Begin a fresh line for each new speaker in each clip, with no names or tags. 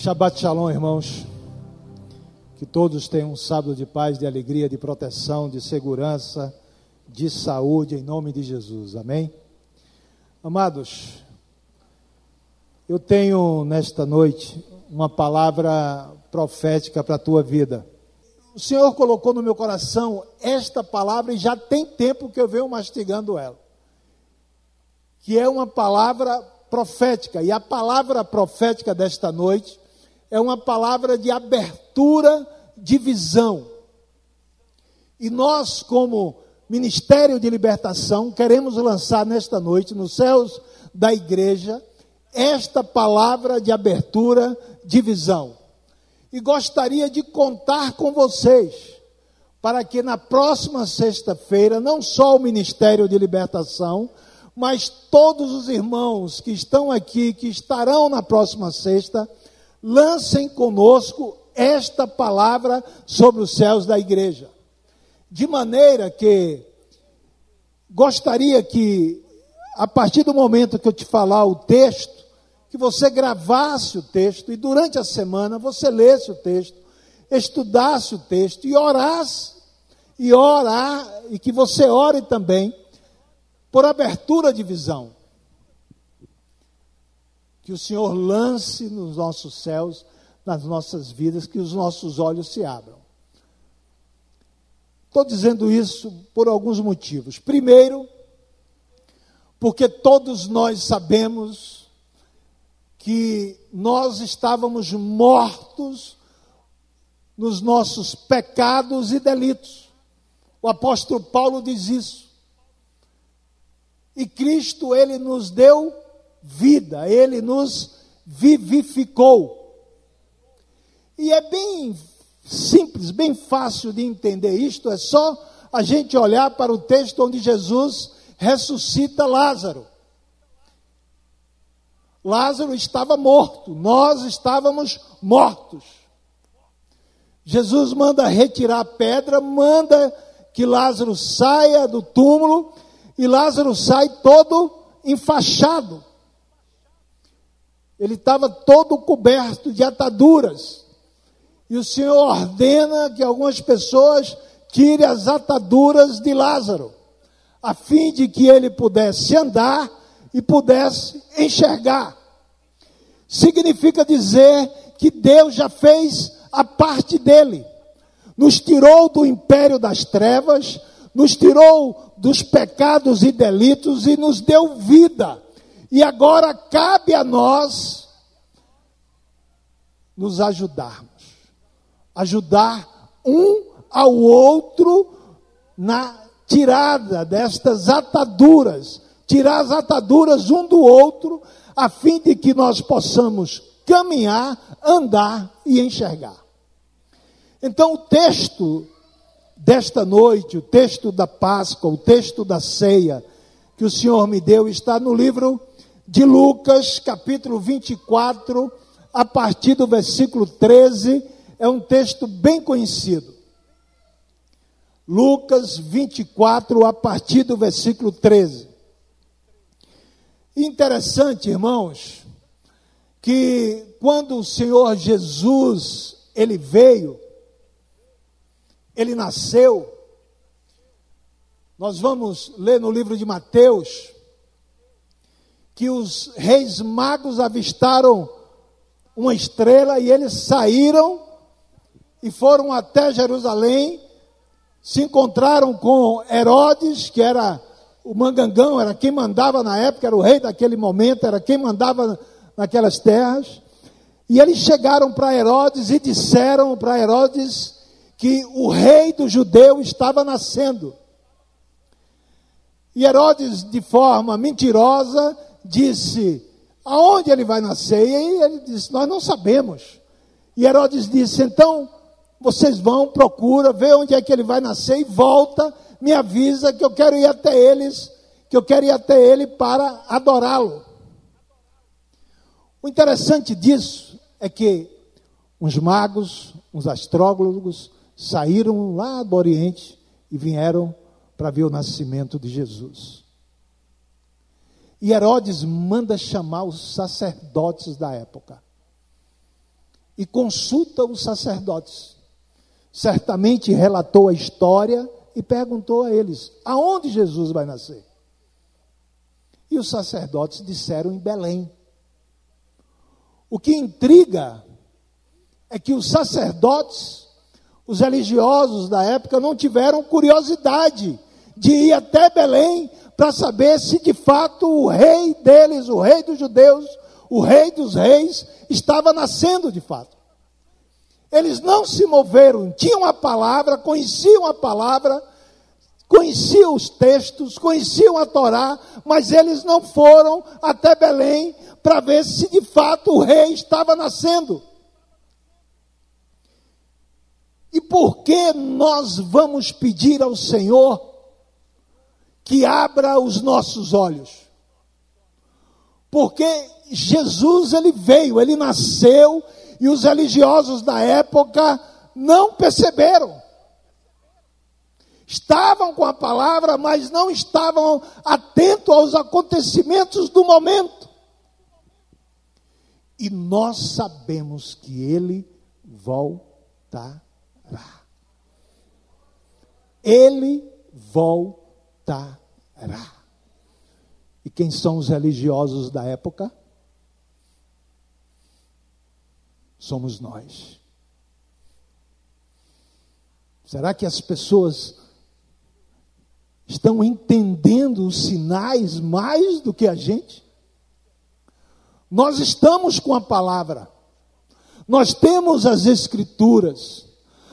Shabbat Shalom, irmãos. Que todos tenham um sábado de paz, de alegria, de proteção, de segurança, de saúde, em nome de Jesus. Amém? Amados, eu tenho nesta noite uma palavra profética para a tua vida. O Senhor colocou no meu coração esta palavra e já tem tempo que eu venho mastigando ela. Que é uma palavra profética. E a palavra profética desta noite é uma palavra de abertura de visão. E nós, como Ministério de Libertação, queremos lançar nesta noite, nos céus da igreja, esta palavra de abertura de visão. E gostaria de contar com vocês, para que na próxima sexta-feira, não só o Ministério de Libertação, mas todos os irmãos que estão aqui, que estarão na próxima sexta, lancem conosco esta palavra sobre os céus da igreja. De maneira que gostaria que, a partir do momento que eu te falar o texto, que você gravasse o texto e durante a semana você lesse o texto, estudasse o texto e orasse, e orar, e que você ore também por abertura de visão. Que o Senhor lance nos nossos céus, nas nossas vidas, que os nossos olhos se abram. Estou dizendo isso por alguns motivos. Primeiro, porque todos nós sabemos que nós estávamos mortos nos nossos pecados e delitos. O apóstolo Paulo diz isso. E Cristo, ele nos deu vida, ele nos vivificou. E é bem simples, bem fácil de entender isto, é só a gente olhar para o texto onde Jesus ressuscita Lázaro. Lázaro estava morto, nós estávamos mortos. Jesus manda retirar a pedra, manda que Lázaro saia do túmulo e Lázaro sai todo enfaixado. Ele estava todo coberto de ataduras. E o Senhor ordena que algumas pessoas tirem as ataduras de Lázaro, a fim de que ele pudesse andar e pudesse enxergar. Significa dizer que Deus já fez a parte dele, nos tirou do império das trevas, nos tirou dos pecados e delitos e nos deu vida. E agora cabe a nós nos ajudarmos. Ajudar um ao outro na tirada destas ataduras, tirar as ataduras um do outro, a fim de que nós possamos caminhar, andar e enxergar. Então o texto desta noite, o texto da Páscoa, o texto da ceia que o Senhor me deu está no livro de Lucas, capítulo 24, a partir do versículo 13, é um texto bem conhecido. Lucas 24, a partir do versículo 13. Interessante, irmãos, que quando o Senhor Jesus ele veio, ele nasceu. Nós vamos ler no livro de Mateus que os reis magos avistaram uma estrela e eles saíram e foram até Jerusalém, se encontraram com Herodes, que era o mangangão, era quem mandava na época, era o rei daquele momento, era quem mandava naquelas terras. E eles chegaram para Herodes e disseram para Herodes que o rei do judeu estava nascendo. E Herodes, de forma mentirosa, disse: Aonde ele vai nascer? E ele disse: Nós não sabemos. E Herodes disse: Então, vocês vão, procura, vê onde é que ele vai nascer e volta, me avisa que eu quero ir até eles, que eu quero ir até ele para adorá-lo. O interessante disso é que uns magos, uns astrólogos, saíram lá do Oriente e vieram para ver o nascimento de Jesus. E Herodes manda chamar os sacerdotes da época. e consulta os sacerdotes. Certamente relatou a história e perguntou a eles: aonde Jesus vai nascer? E os sacerdotes disseram em Belém. O que intriga é que os sacerdotes, os religiosos da época, não tiveram curiosidade de ir até Belém para saber se de fato o rei deles, o rei dos judeus, o rei dos reis, estava nascendo de fato. Eles não se moveram, tinham a palavra, conheciam a palavra, conheciam os textos, conheciam a Torá, mas eles não foram até Belém para ver se de fato o rei estava nascendo. E por que nós vamos pedir ao Senhor que abra os nossos olhos? Porque Jesus ele veio, ele nasceu e os religiosos da época não perceberam. Estavam com a palavra, mas não estavam atentos aos acontecimentos do momento. E nós sabemos que ele voltará. Ele voltará. E quem são os religiosos da época? somos nós. Será que as pessoas estão entendendo os sinais mais do que a gente? Nós estamos com a palavra, nós temos as escrituras,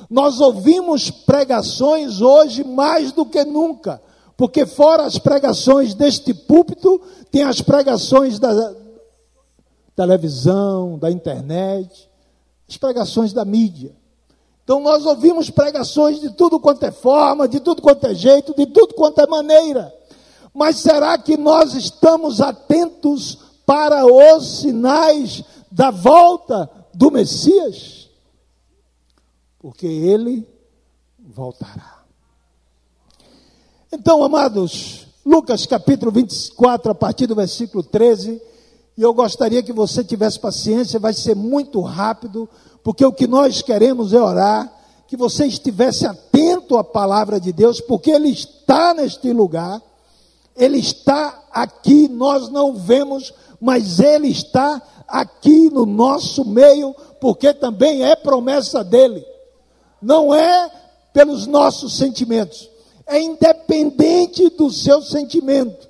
nós ouvimos pregações hoje mais do que nunca, porque fora as pregações deste púlpito, tem as pregações da televisão, da internet, as pregações da mídia. Então nós ouvimos pregações de tudo quanto é forma, de tudo quanto é jeito, de tudo quanto é maneira. Mas será que nós estamos atentos para os sinais da volta do Messias? Porque ele voltará. Então, amados, Lucas capítulo 24, a partir do versículo 13 e eu gostaria que você tivesse paciência, vai ser muito rápido, porque o que nós queremos é orar, que você estivesse atento à palavra de Deus, porque Ele está neste lugar, Ele está aqui, nós não vemos, mas Ele está aqui no nosso meio, porque também é promessa dEle, não é pelos nossos sentimentos, é independente do seu sentimento,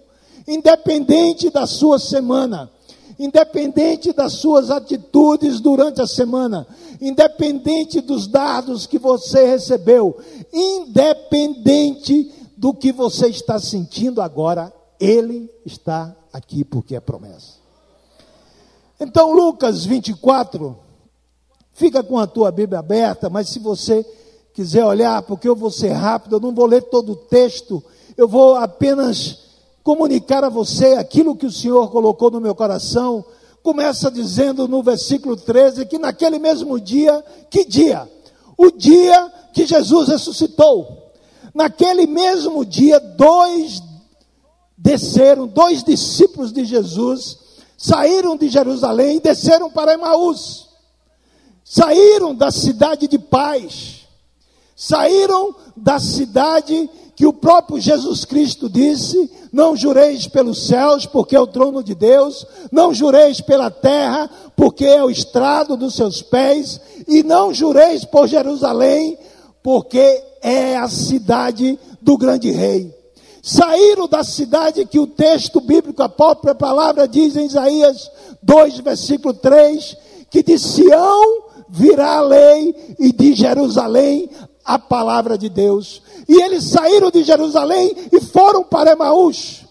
independente da sua semana independente das suas atitudes durante a semana, independente dos dados que você recebeu, independente do que você está sentindo agora, Ele está aqui porque é promessa. Então, Lucas 24, fica com a tua Bíblia aberta, mas se você quiser olhar, porque eu vou ser rápido, eu não vou ler todo o texto, eu vou apenas comunicar a você aquilo que o Senhor colocou no meu coração. Começa dizendo no versículo 13 que naquele mesmo dia, que dia? O dia que Jesus ressuscitou. Naquele mesmo dia, dois desceram, dois discípulos de Jesus, saíram de Jerusalém e desceram para Emaús. Saíram da cidade de paz. Saíram da cidade que o próprio Jesus Cristo disse: Não jureis pelos céus, porque é o trono de Deus, não jureis pela terra, porque é o estrado dos seus pés, e não jureis por Jerusalém, porque é a cidade do grande rei. Saíram da cidade que o texto bíblico, a própria palavra diz em Isaías 2, versículo 3, que de Sião virá a lei e de Jerusalém a palavra de Deus. E eles saíram de Jerusalém e foram para Emaús.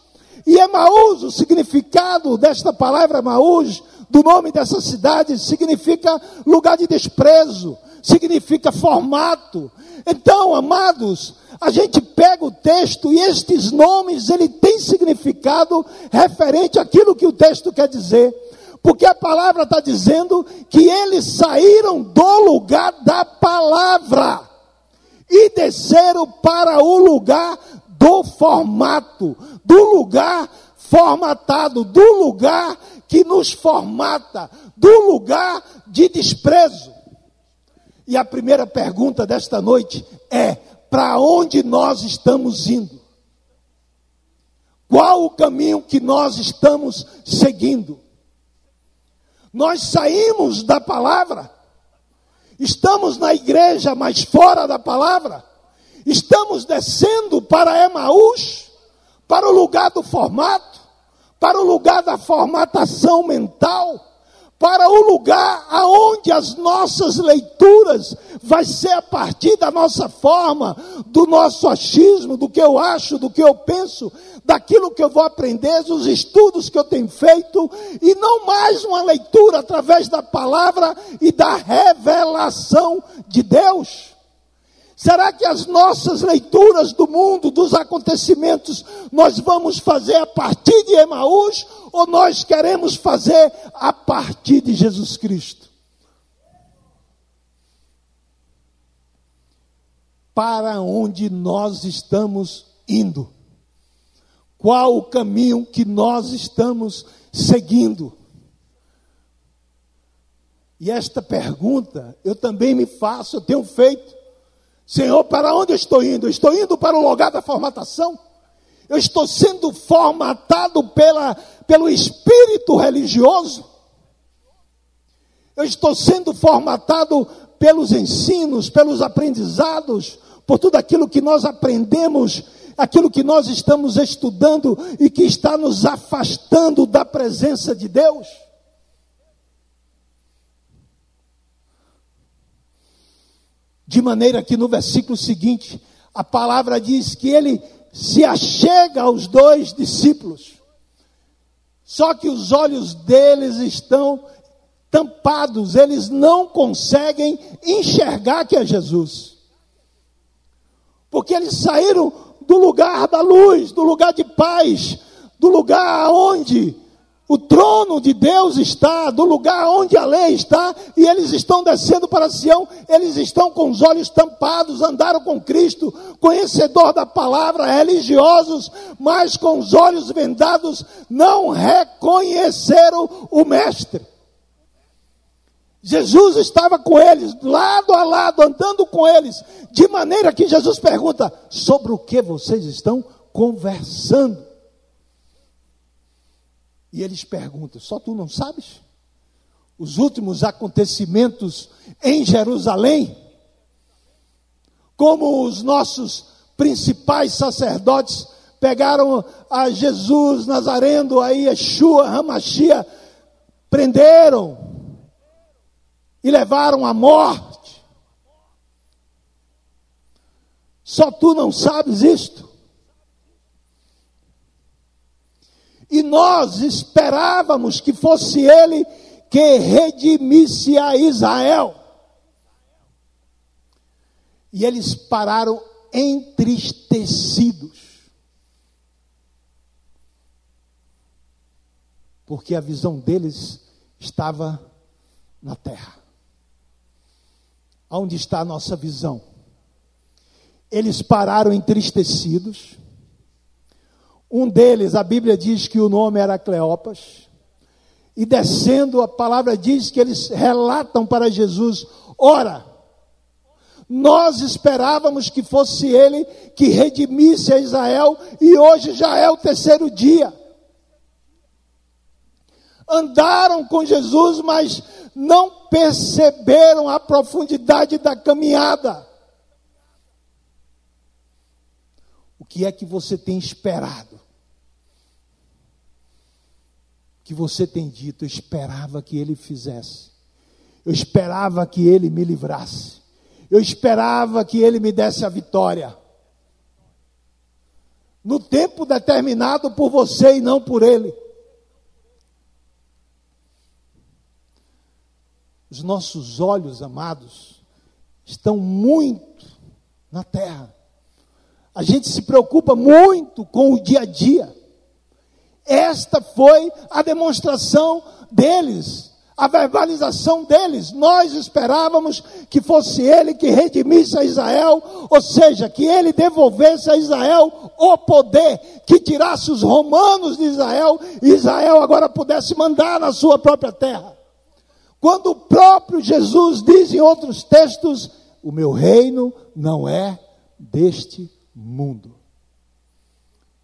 E Emaús, o significado desta palavra Emaús, do nome dessa cidade, significa lugar de desprezo, significa formato. Então, amados, a gente pega o texto e estes nomes, ele tem significado referente àquilo que o texto quer dizer. Porque a palavra está dizendo que eles saíram do lugar da palavra e desceram para o lugar do formato, do lugar formatado, do lugar que nos formata, do lugar de desprezo. E a primeira pergunta desta noite é: para onde nós estamos indo? Qual o caminho que nós estamos seguindo? Nós saímos da palavra, estamos na igreja, mas fora da palavra, estamos descendo para Emaús, para o lugar do formato, para o lugar da formatação mental para o lugar aonde as nossas leituras vai ser a partir da nossa forma, do nosso achismo, do que eu acho, do que eu penso, daquilo que eu vou aprender, dos estudos que eu tenho feito, e não mais uma leitura através da palavra e da revelação de Deus. Será que as nossas leituras do mundo, dos acontecimentos, nós vamos fazer a partir de Emaús ou nós queremos fazer a partir de Jesus Cristo? Para onde nós estamos indo? Qual o caminho que nós estamos seguindo? E esta pergunta eu também me faço, eu tenho feito. Senhor, para onde eu estou indo? Estou indo para o lugar da formatação. Eu estou sendo formatado pela, pelo espírito religioso. Eu estou sendo formatado pelos ensinos, pelos aprendizados, por tudo aquilo que nós aprendemos, aquilo que nós estamos estudando e que está nos afastando da presença de Deus. De maneira que no versículo seguinte, a palavra diz que ele se achega aos dois discípulos. Só que os olhos deles estão tampados, eles não conseguem enxergar que é Jesus. Porque eles saíram do lugar da luz, do lugar de paz, do lugar onde o trono de Deus está, do lugar onde a lei está, e eles estão descendo para Sião, eles estão com os olhos tampados, andaram com Cristo, conhecedor da palavra, religiosos, mas com os olhos vendados, não reconheceram o Mestre. Jesus estava com eles, lado a lado, andando com eles, de maneira que Jesus pergunta: sobre o que vocês estão conversando? E eles perguntam: só tu não sabes? Os últimos acontecimentos em Jerusalém, como os nossos principais sacerdotes pegaram a Jesus Nazareno, a Yeshua, Ramachia, prenderam e levaram à morte. Só tu não sabes isto? E nós esperávamos que fosse ele que redimisse a Israel. E eles pararam entristecidos. Porque a visão deles estava na terra. Onde está a nossa visão? Eles pararam entristecidos um deles, a Bíblia diz que o nome era Cleopas. E descendo, a palavra diz que eles relatam para Jesus: Ora, nós esperávamos que fosse ele que redimisse a Israel, e hoje já é o terceiro dia. Andaram com Jesus, mas não perceberam a profundidade da caminhada. O que é que você tem esperado? Que você tem dito, eu esperava que ele fizesse. Eu esperava que ele me livrasse. Eu esperava que ele me desse a vitória. No tempo determinado por você e não por ele. Os nossos olhos, amados, estão muito na terra. A gente se preocupa muito com o dia a dia. Esta foi a demonstração deles, a verbalização deles. Nós esperávamos que fosse ele que redimisse a Israel, ou seja, que ele devolvesse a Israel o poder, que tirasse os romanos de Israel e Israel agora pudesse mandar na sua própria terra. Quando o próprio Jesus diz em outros textos: O meu reino não é deste mundo.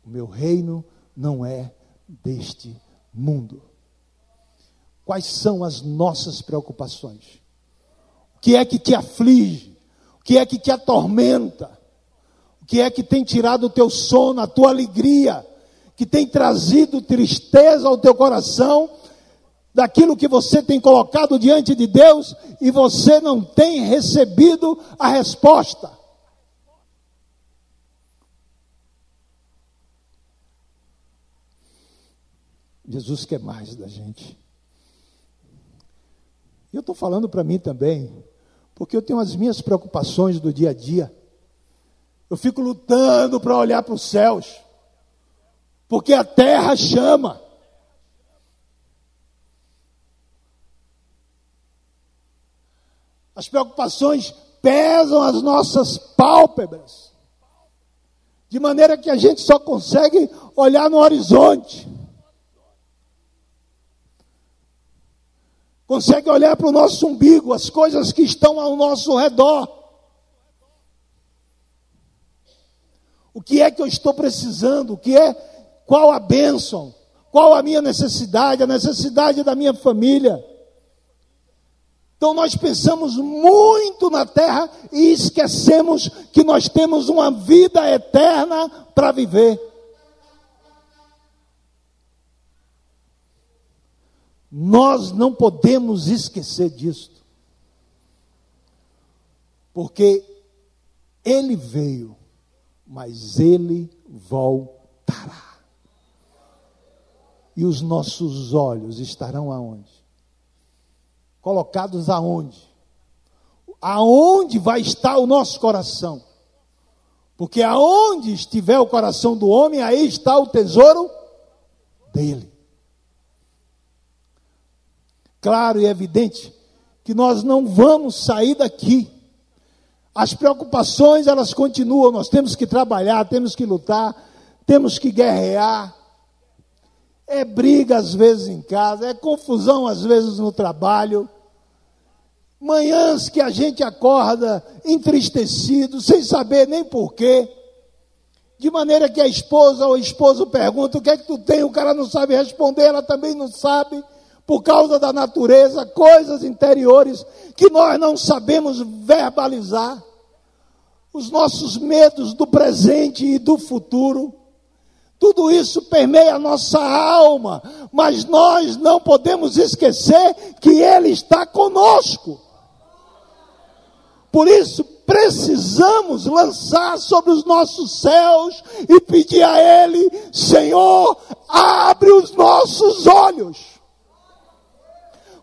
O meu reino não é deste mundo. Quais são as nossas preocupações? O que é que te aflige? O que é que te atormenta? O que é que tem tirado o teu sono, a tua alegria? Que tem trazido tristeza ao teu coração? Daquilo que você tem colocado diante de Deus e você não tem recebido a resposta. Jesus quer mais da gente. E eu estou falando para mim também, porque eu tenho as minhas preocupações do dia a dia. Eu fico lutando para olhar para os céus, porque a terra chama. As preocupações pesam as nossas pálpebras, de maneira que a gente só consegue olhar no horizonte. Consegue olhar para o nosso umbigo, as coisas que estão ao nosso redor. O que é que eu estou precisando? O que é? Qual a bênção? Qual a minha necessidade? A necessidade da minha família? Então nós pensamos muito na terra e esquecemos que nós temos uma vida eterna para viver. Nós não podemos esquecer disto. Porque ele veio, mas ele voltará. E os nossos olhos estarão aonde? Colocados aonde? Aonde vai estar o nosso coração? Porque aonde estiver o coração do homem, aí está o tesouro dele claro e evidente que nós não vamos sair daqui. As preocupações, elas continuam, nós temos que trabalhar, temos que lutar, temos que guerrear. É briga às vezes em casa, é confusão às vezes no trabalho. Manhãs que a gente acorda entristecido, sem saber nem porquê. De maneira que a esposa ou o esposo pergunta: o que é que tu tem? O cara não sabe responder, ela também não sabe por causa da natureza, coisas interiores que nós não sabemos verbalizar, os nossos medos do presente e do futuro. Tudo isso permeia a nossa alma, mas nós não podemos esquecer que Ele está conosco. Por isso, precisamos lançar sobre os nossos céus e pedir a Ele: Senhor, abre os nossos olhos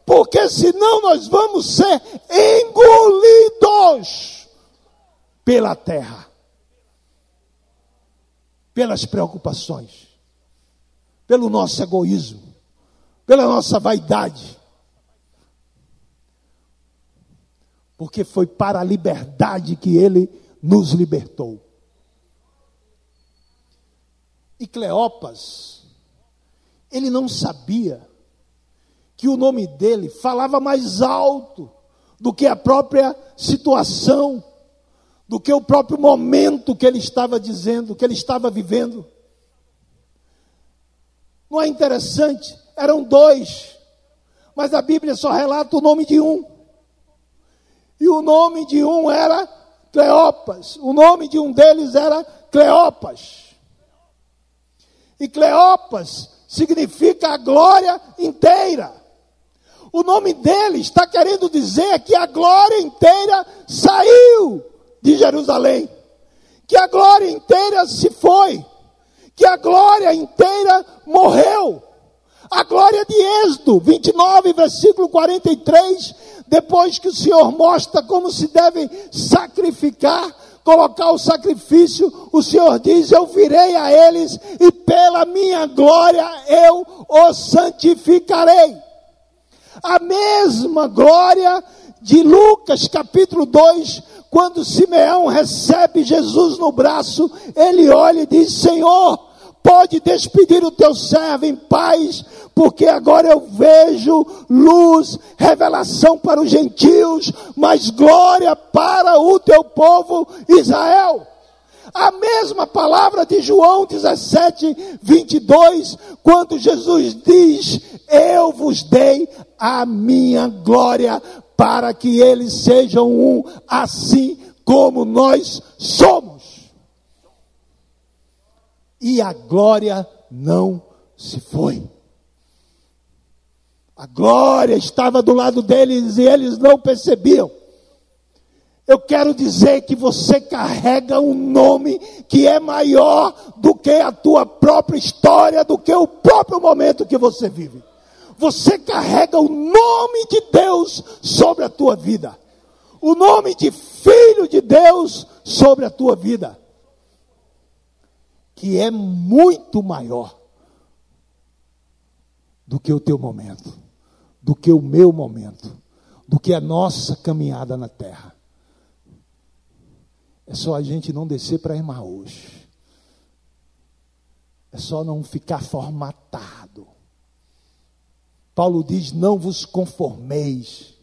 porque senão nós vamos ser engolidos pela terra, pelas preocupações, pelo nosso egoísmo, pela nossa vaidade. Porque foi para a liberdade que ele nos libertou. E Cleopas, ele não sabia que o nome dele falava mais alto do que a própria situação, do que o próprio momento que ele estava dizendo, que ele estava vivendo. Não é interessante? Eram dois, mas a Bíblia só relata o nome de um. E o nome de um era Cleopas. O nome de um deles era Cleopas. E Cleopas significa a glória inteira. O nome dele está querendo dizer que a glória inteira saiu de Jerusalém, que a glória inteira se foi, que a glória inteira morreu. A glória de Êxodo 29, versículo 43, depois que o Senhor mostra como se deve sacrificar, colocar o sacrifício, o Senhor diz: Eu virei a eles e pela minha glória eu os santificarei a mesma glória de Lucas capítulo 2, quando Simeão recebe Jesus no braço, ele olha e diz: Senhor, pode despedir o teu servo em paz, porque agora eu vejo luz, revelação para os gentios, mas glória para o teu povo Israel. A mesma palavra de João 17, 22, quando Jesus diz: Eu vos dei a minha glória para que eles sejam um, assim como nós somos. E a glória não se foi. A glória estava do lado deles e eles não percebiam. Eu quero dizer que você carrega um nome que é maior do que a tua própria história, do que o próprio momento que você vive. Você carrega o nome de Deus sobre a tua vida. O nome de Filho de Deus sobre a tua vida. Que é muito maior do que o teu momento, do que o meu momento, do que a nossa caminhada na terra. É só a gente não descer para Emmaus. É só não ficar formatado. Paulo diz: Não vos conformeis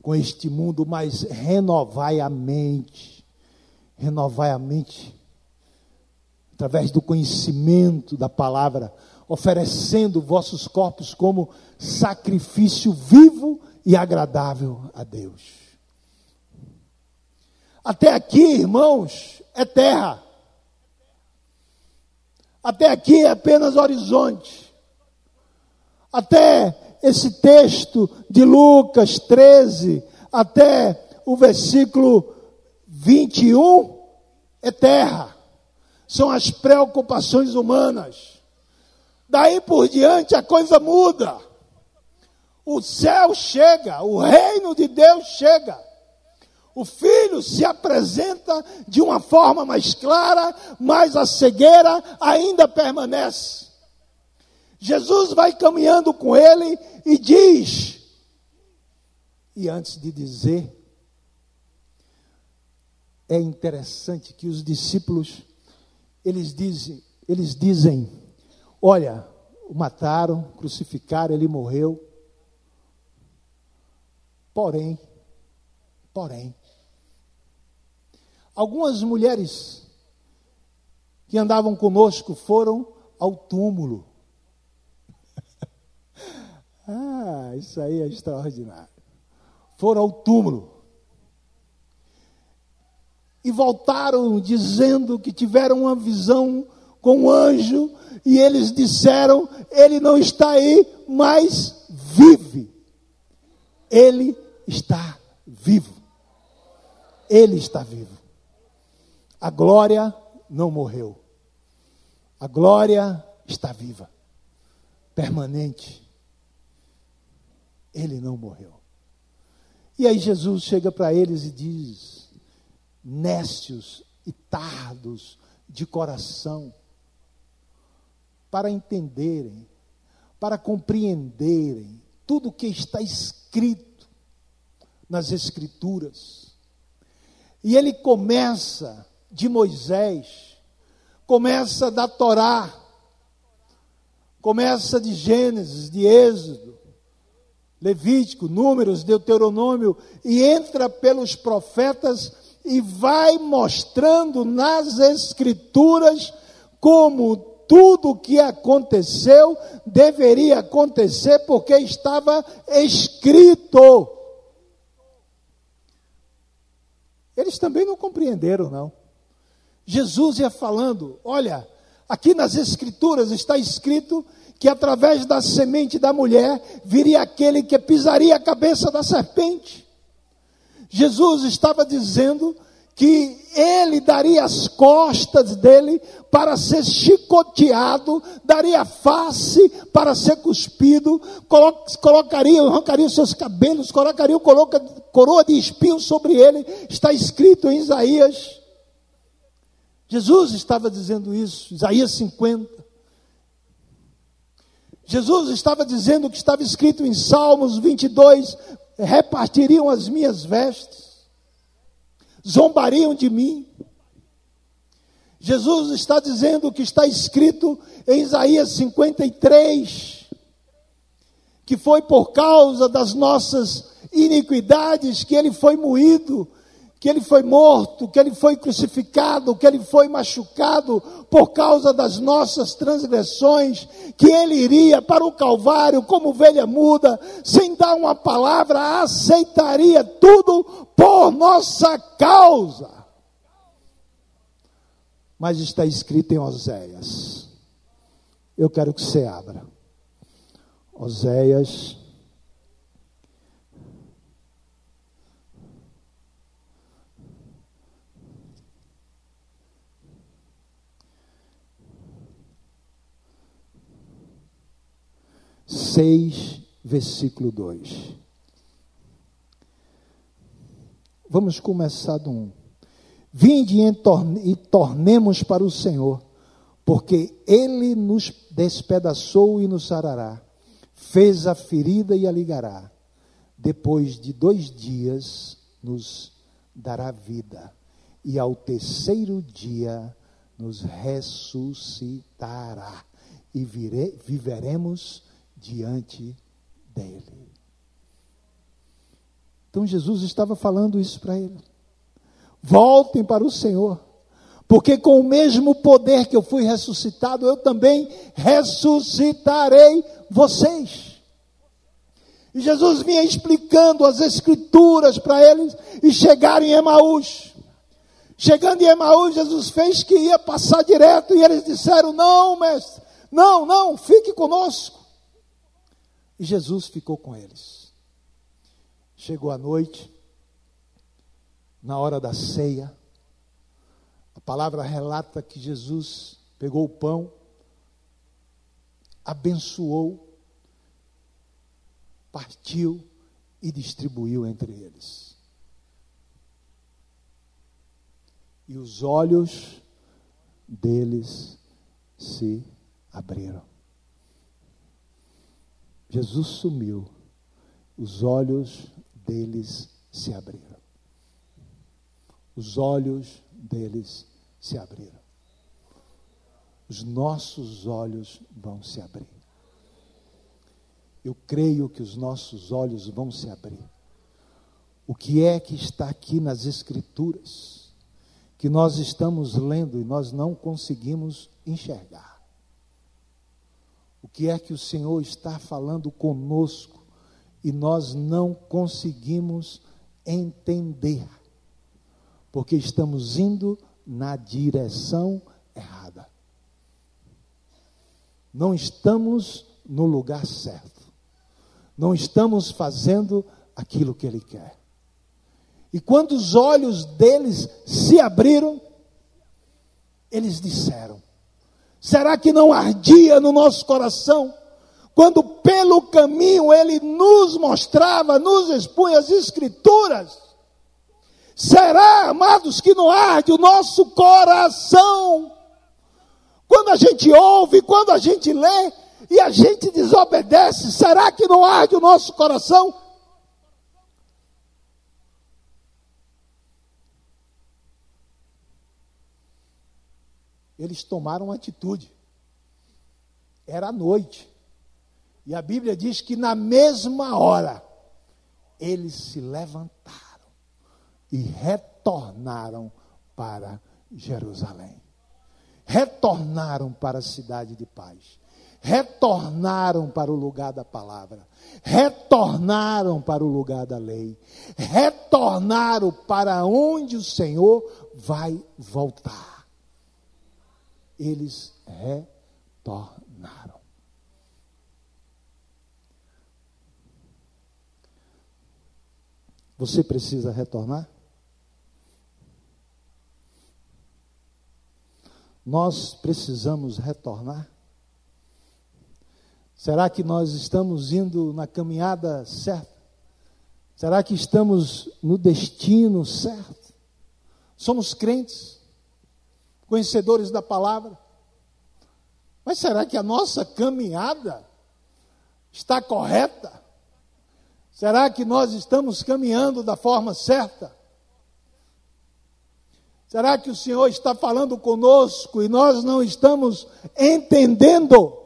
com este mundo, mas renovai a mente. Renovai a mente através do conhecimento da palavra, oferecendo vossos corpos como sacrifício vivo e agradável a Deus. Até aqui, irmãos, é terra. Até aqui é apenas horizonte. Até esse texto de Lucas 13, até o versículo 21, é terra. São as preocupações humanas. Daí por diante a coisa muda. O céu chega, o reino de Deus chega o filho se apresenta de uma forma mais clara, mas a cegueira ainda permanece. Jesus vai caminhando com ele e diz, e antes de dizer, é interessante que os discípulos, eles dizem, eles dizem, olha, o mataram, crucificaram, ele morreu. Porém, porém, Algumas mulheres que andavam conosco foram ao túmulo. Isso aí é extraordinário. Foram ao túmulo. E voltaram dizendo que tiveram uma visão com um anjo e eles disseram: Ele não está aí, mas vive. Ele está vivo. Ele está vivo. A glória não morreu. A glória está viva, permanente. Ele não morreu. E aí Jesus chega para eles e diz: Nécios e tardos de coração, para entenderem, para compreenderem tudo o que está escrito nas Escrituras. E ele começa de Moisés, começa da Torá, começa de Gênesis, de Êxodo, Levítico, Números, Deuteronômio, e entra pelos profetas e vai mostrando nas Escrituras como tudo o que aconteceu deveria acontecer porque estava escrito. Eles também não compreenderam, não. Jesus ia falando: olha, aqui nas Escrituras está escrito que através da semente da mulher viria aquele que pisaria a cabeça da serpente. Jesus estava dizendo que ele daria as costas dele para ser chicoteado, daria a face para ser cuspido, colocaria, arrancaria os seus cabelos, colocaria coroa de espinho sobre ele, está escrito em Isaías Jesus estava dizendo isso, Isaías 50. Jesus estava dizendo que estava escrito em Salmos 22: repartiriam as minhas vestes, zombariam de mim. Jesus está dizendo que está escrito em Isaías 53, que foi por causa das nossas iniquidades que ele foi moído, que ele foi morto, que ele foi crucificado, que ele foi machucado por causa das nossas transgressões, que ele iria para o Calvário como ovelha muda, sem dar uma palavra, aceitaria tudo por nossa causa. Mas está escrito em Oséias. Eu quero que você abra. Oséias seis, versículo 2. Vamos começar do 1. Vinde e tornemos para o Senhor, porque Ele nos despedaçou e nos sarará, fez a ferida e a ligará. Depois de dois dias nos dará vida, e ao terceiro dia nos ressuscitará, e vire, viveremos diante dele. Então Jesus estava falando isso para ele. Voltem para o Senhor, porque com o mesmo poder que eu fui ressuscitado, eu também ressuscitarei vocês. E Jesus vinha explicando as escrituras para eles e chegaram em Emaús. Chegando em Emaús, Jesus fez que ia passar direto e eles disseram: Não, mestre, não, não, fique conosco. E Jesus ficou com eles. Chegou a noite, na hora da ceia, a palavra relata que Jesus pegou o pão, abençoou, partiu e distribuiu entre eles. E os olhos deles se abriram. Jesus sumiu, os olhos deles se abriram. Os olhos deles se abriram. Os nossos olhos vão se abrir. Eu creio que os nossos olhos vão se abrir. O que é que está aqui nas Escrituras que nós estamos lendo e nós não conseguimos enxergar? O que é que o Senhor está falando conosco e nós não conseguimos entender? Porque estamos indo na direção errada. Não estamos no lugar certo. Não estamos fazendo aquilo que Ele quer. E quando os olhos deles se abriram, eles disseram: Será que não ardia no nosso coração? Quando pelo caminho ele nos mostrava, nos expunha as escrituras. Será, amados, que não arde o nosso coração? Quando a gente ouve, quando a gente lê e a gente desobedece, será que não arde o nosso coração? Eles tomaram atitude. Era noite. E a Bíblia diz que na mesma hora eles se levantaram e retornaram para Jerusalém. Retornaram para a cidade de paz. Retornaram para o lugar da palavra. Retornaram para o lugar da lei. Retornaram para onde o Senhor vai voltar eles retornaram. Você precisa retornar? Nós precisamos retornar? Será que nós estamos indo na caminhada certa? Será que estamos no destino certo? Somos crentes? Conhecedores da palavra. Mas será que a nossa caminhada está correta? Será que nós estamos caminhando da forma certa? Será que o Senhor está falando conosco e nós não estamos entendendo?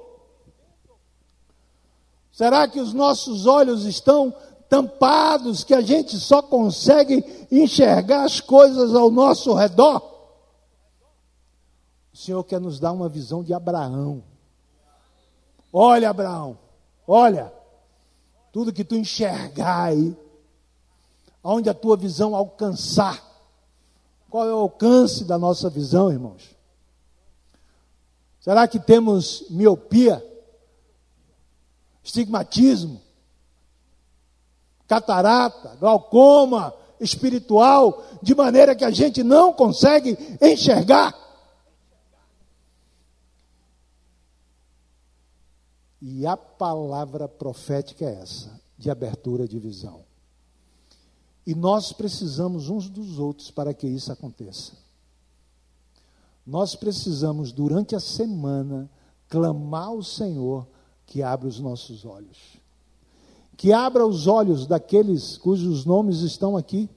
Será que os nossos olhos estão tampados que a gente só consegue enxergar as coisas ao nosso redor? Senhor quer nos dar uma visão de Abraão. Olha, Abraão, olha, tudo que tu enxergar aí, aonde a tua visão alcançar, qual é o alcance da nossa visão, irmãos? Será que temos miopia, estigmatismo, catarata, glaucoma espiritual, de maneira que a gente não consegue enxergar? E a palavra profética é essa, de abertura de visão. E nós precisamos uns dos outros para que isso aconteça. Nós precisamos, durante a semana, clamar ao Senhor que abra os nossos olhos. Que abra os olhos daqueles cujos nomes estão aqui.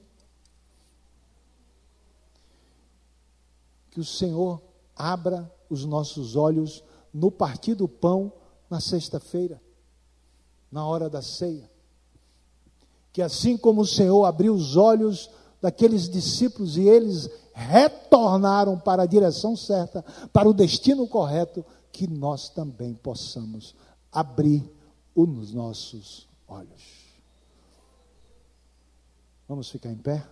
Que o Senhor abra os nossos olhos no partir do pão na sexta-feira, na hora da ceia que assim como o Senhor abriu os olhos daqueles discípulos e eles retornaram para a direção certa, para o destino correto, que nós também possamos abrir os nossos olhos. Vamos ficar em pé?